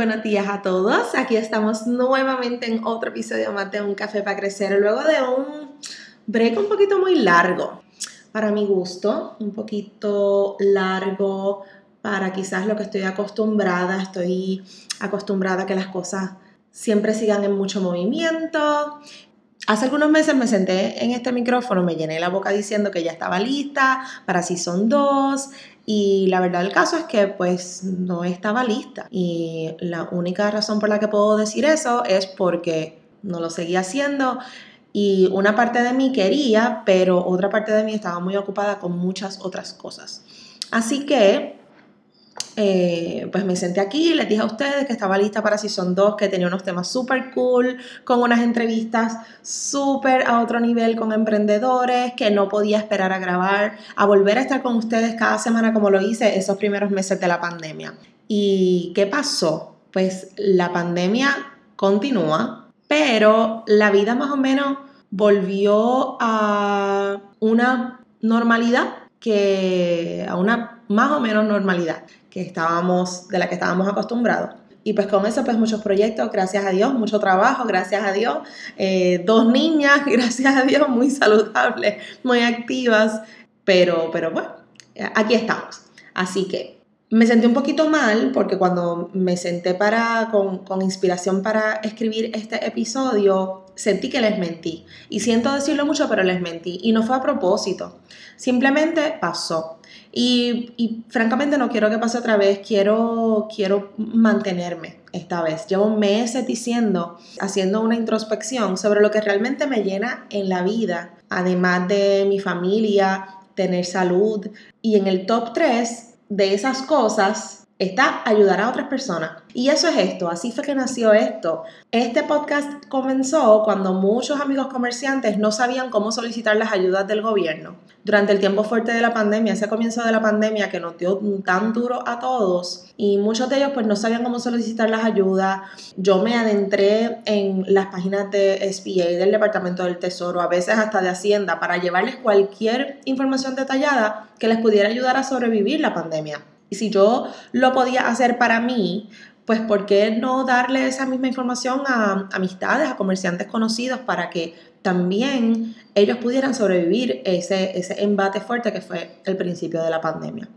Buenos días a todos. Aquí estamos nuevamente en otro episodio más de Un Café para Crecer. Luego de un break un poquito muy largo, para mi gusto, un poquito largo para quizás lo que estoy acostumbrada. Estoy acostumbrada a que las cosas siempre sigan en mucho movimiento. Hace algunos meses me senté en este micrófono, me llené la boca diciendo que ya estaba lista para Season 2 y la verdad del caso es que pues no estaba lista. Y la única razón por la que puedo decir eso es porque no lo seguía haciendo y una parte de mí quería, pero otra parte de mí estaba muy ocupada con muchas otras cosas. Así que eh, pues me senté aquí, les dije a ustedes que estaba lista para Season 2, que tenía unos temas súper cool, con unas entrevistas súper a otro nivel con emprendedores, que no podía esperar a grabar, a volver a estar con ustedes cada semana como lo hice esos primeros meses de la pandemia. ¿Y qué pasó? Pues la pandemia continúa, pero la vida más o menos volvió a una normalidad que a una más o menos normalidad que estábamos, de la que estábamos acostumbrados. Y pues con eso, pues muchos proyectos, gracias a Dios, mucho trabajo, gracias a Dios, eh, dos niñas, gracias a Dios, muy saludables, muy activas, pero, pero bueno, aquí estamos. Así que me sentí un poquito mal porque cuando me senté para, con, con inspiración para escribir este episodio, sentí que les mentí. Y siento decirlo mucho, pero les mentí. Y no fue a propósito, simplemente pasó. Y, francamente no quiero que pase otra vez, quiero, quiero mantenerme esta vez. Llevo meses diciendo, haciendo una introspección sobre lo que realmente me llena en la vida, además de mi familia, tener salud. Y en el top 3 de esas cosas está ayudar a otras personas. Y eso es esto, así fue que nació esto. Este podcast comenzó cuando muchos amigos comerciantes no sabían cómo solicitar las ayudas del gobierno. Durante el tiempo fuerte de la pandemia, ese comienzo de la pandemia que nos dio tan duro a todos y muchos de ellos pues no sabían cómo solicitar las ayudas. Yo me adentré en las páginas de SBA, del Departamento del Tesoro, a veces hasta de Hacienda, para llevarles cualquier información detallada que les pudiera ayudar a sobrevivir la pandemia. Y si yo lo podía hacer para mí, pues ¿por qué no darle esa misma información a amistades, a comerciantes conocidos para que también ellos pudieran sobrevivir ese, ese embate fuerte que fue el principio de la pandemia?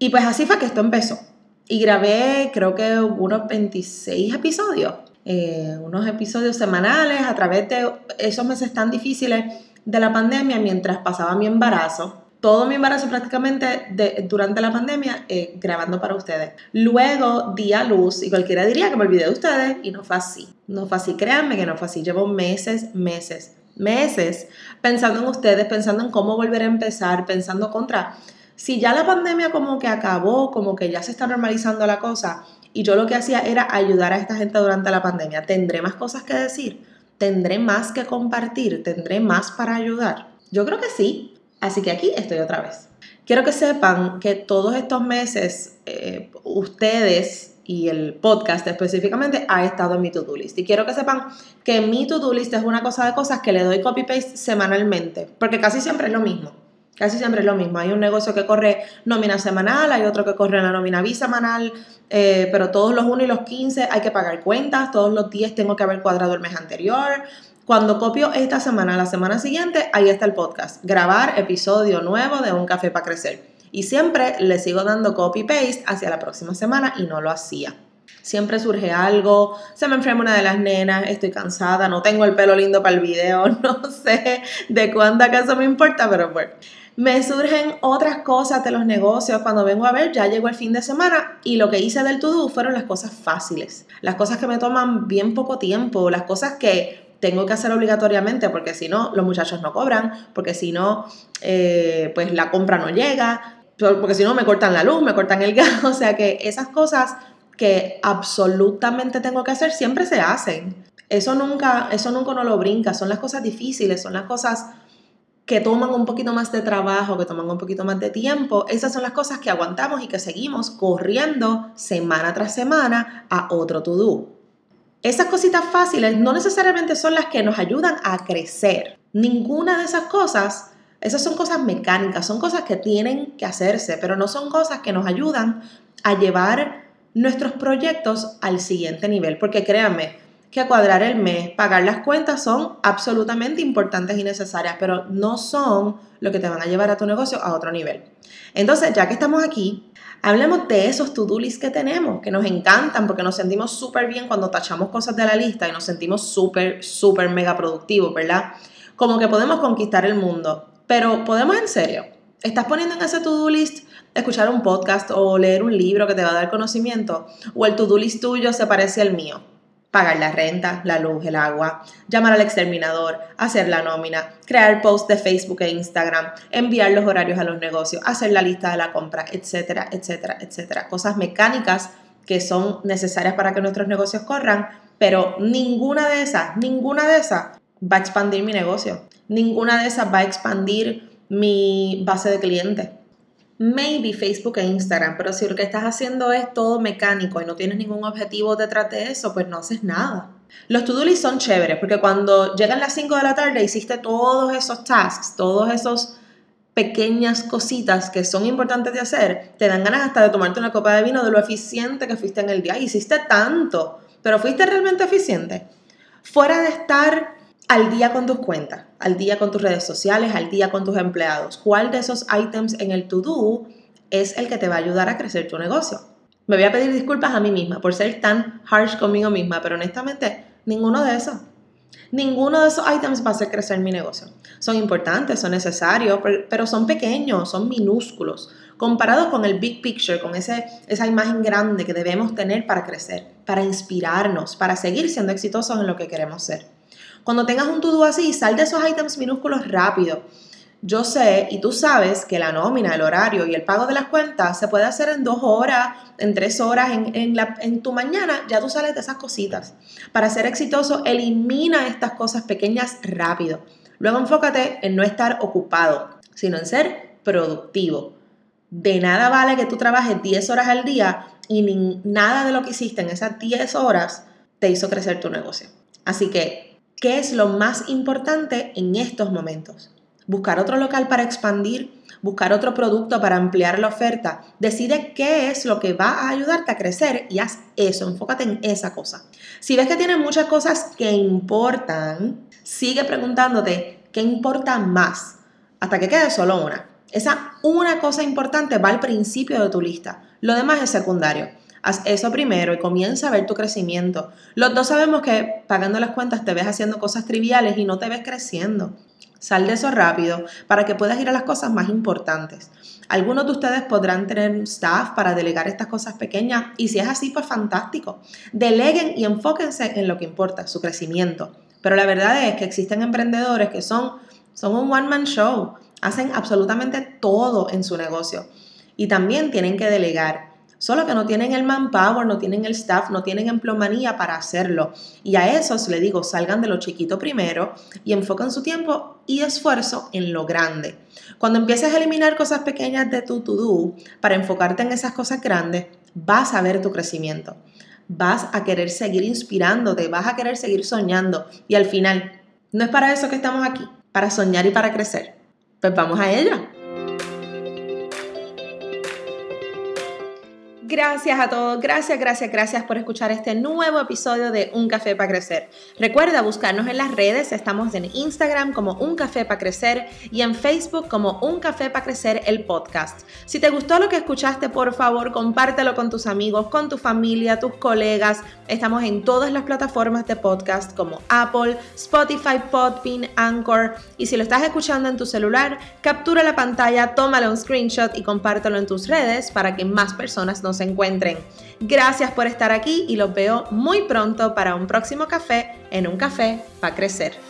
Y pues así fue que esto empezó. Y grabé creo que unos 26 episodios, eh, unos episodios semanales a través de esos meses tan difíciles de la pandemia mientras pasaba mi embarazo todo mi embarazo prácticamente durante la pandemia eh, grabando para ustedes. Luego di a luz y cualquiera diría que me olvidé de ustedes y no fue así. No fue así, créanme que no fue así. Llevo meses, meses, meses pensando en ustedes, pensando en cómo volver a empezar, pensando contra. Si ya la pandemia como que acabó, como que ya se está normalizando la cosa y yo lo que hacía era ayudar a esta gente durante la pandemia, ¿tendré más cosas que decir? ¿Tendré más que compartir? ¿Tendré más para ayudar? Yo creo que sí, Así que aquí estoy otra vez. Quiero que sepan que todos estos meses eh, ustedes y el podcast específicamente ha estado en mi to-do list. Y quiero que sepan que mi to-do list es una cosa de cosas que le doy copy-paste semanalmente, porque casi siempre es lo mismo. Casi siempre es lo mismo. Hay un negocio que corre nómina semanal, hay otro que corre la nómina bisemanal, eh, pero todos los 1 y los 15 hay que pagar cuentas, todos los 10 tengo que haber cuadrado el mes anterior, cuando copio esta semana, la semana siguiente, ahí está el podcast. Grabar episodio nuevo de Un Café para Crecer. Y siempre le sigo dando copy-paste hacia la próxima semana y no lo hacía. Siempre surge algo, se me enferma una de las nenas, estoy cansada, no tengo el pelo lindo para el video, no sé de cuándo acaso me importa, pero bueno. Me surgen otras cosas de los negocios cuando vengo a ver, ya llegó el fin de semana y lo que hice del to-do fueron las cosas fáciles, las cosas que me toman bien poco tiempo, las cosas que tengo que hacer obligatoriamente porque si no los muchachos no cobran, porque si no eh, pues la compra no llega, porque si no me cortan la luz, me cortan el gas, o sea que esas cosas que absolutamente tengo que hacer siempre se hacen. Eso nunca, eso nunca uno lo brinca, son las cosas difíciles, son las cosas que toman un poquito más de trabajo, que toman un poquito más de tiempo, esas son las cosas que aguantamos y que seguimos corriendo semana tras semana a otro to-do. Esas cositas fáciles no necesariamente son las que nos ayudan a crecer. Ninguna de esas cosas, esas son cosas mecánicas, son cosas que tienen que hacerse, pero no son cosas que nos ayudan a llevar nuestros proyectos al siguiente nivel. Porque créanme que cuadrar el mes, pagar las cuentas son absolutamente importantes y necesarias, pero no son lo que te van a llevar a tu negocio a otro nivel. Entonces, ya que estamos aquí, hablemos de esos to-do lists que tenemos, que nos encantan porque nos sentimos súper bien cuando tachamos cosas de la lista y nos sentimos súper, súper mega productivos, ¿verdad? Como que podemos conquistar el mundo, pero podemos en serio. ¿Estás poniendo en ese to-do list escuchar un podcast o leer un libro que te va a dar conocimiento? ¿O el to-do list tuyo se parece al mío? Pagar la renta, la luz, el agua, llamar al exterminador, hacer la nómina, crear posts de Facebook e Instagram, enviar los horarios a los negocios, hacer la lista de la compra, etcétera, etcétera, etcétera. Cosas mecánicas que son necesarias para que nuestros negocios corran, pero ninguna de esas, ninguna de esas va a expandir mi negocio. Ninguna de esas va a expandir mi base de clientes maybe Facebook e Instagram, pero si lo que estás haciendo es todo mecánico y no tienes ningún objetivo detrás de eso, pues no haces nada. Los to-do lists son chéveres porque cuando llegan las 5 de la tarde hiciste todos esos tasks, todos esos pequeñas cositas que son importantes de hacer, te dan ganas hasta de tomarte una copa de vino de lo eficiente que fuiste en el día. Hiciste tanto, pero fuiste realmente eficiente. Fuera de estar al día con tus cuentas, al día con tus redes sociales, al día con tus empleados. ¿Cuál de esos items en el to-do es el que te va a ayudar a crecer tu negocio? Me voy a pedir disculpas a mí misma por ser tan harsh conmigo misma, pero honestamente, ninguno de esos. Ninguno de esos items va a hacer crecer mi negocio. Son importantes, son necesarios, pero son pequeños, son minúsculos, comparados con el big picture, con ese, esa imagen grande que debemos tener para crecer, para inspirarnos, para seguir siendo exitosos en lo que queremos ser. Cuando tengas un to-do así, sal de esos items minúsculos rápido. Yo sé y tú sabes que la nómina, el horario y el pago de las cuentas se puede hacer en dos horas, en tres horas, en, en tu mañana, ya tú sales de esas cositas. Para ser exitoso, elimina estas cosas pequeñas rápido. Luego enfócate en no estar ocupado, sino en ser productivo. De nada vale que tú trabajes 10 horas al día y ni, nada de lo que hiciste en esas 10 horas te hizo crecer tu negocio. Así que ¿Qué es lo más importante en estos momentos? Buscar otro local para expandir, buscar otro producto para ampliar la oferta. Decide qué es lo que va a ayudarte a crecer y haz eso, enfócate en esa cosa. Si ves que tienes muchas cosas que importan, sigue preguntándote qué importa más hasta que quede solo una. Esa una cosa importante va al principio de tu lista. Lo demás es secundario. Haz eso primero y comienza a ver tu crecimiento. Los dos sabemos que pagando las cuentas te ves haciendo cosas triviales y no te ves creciendo. Sal de eso rápido para que puedas ir a las cosas más importantes. Algunos de ustedes podrán tener staff para delegar estas cosas pequeñas y si es así, pues fantástico. Deleguen y enfóquense en lo que importa, su crecimiento. Pero la verdad es que existen emprendedores que son, son un one-man show, hacen absolutamente todo en su negocio y también tienen que delegar. Solo que no tienen el manpower, no tienen el staff, no tienen emplomanía para hacerlo. Y a esos le digo, salgan de lo chiquito primero y enfoquen su tiempo y esfuerzo en lo grande. Cuando empieces a eliminar cosas pequeñas de tu to-do para enfocarte en esas cosas grandes, vas a ver tu crecimiento. Vas a querer seguir inspirándote, vas a querer seguir soñando. Y al final, no es para eso que estamos aquí, para soñar y para crecer. Pues vamos a ello. Gracias a todos, gracias, gracias, gracias por escuchar este nuevo episodio de Un Café para Crecer. Recuerda buscarnos en las redes, estamos en Instagram como Un Café para Crecer y en Facebook como Un Café para Crecer el podcast. Si te gustó lo que escuchaste, por favor, compártelo con tus amigos, con tu familia, tus colegas. Estamos en todas las plataformas de podcast como Apple, Spotify, Podbean, Anchor. Y si lo estás escuchando en tu celular, captura la pantalla, tómale un screenshot y compártelo en tus redes para que más personas nos encuentren. Gracias por estar aquí y los veo muy pronto para un próximo café en un café para crecer.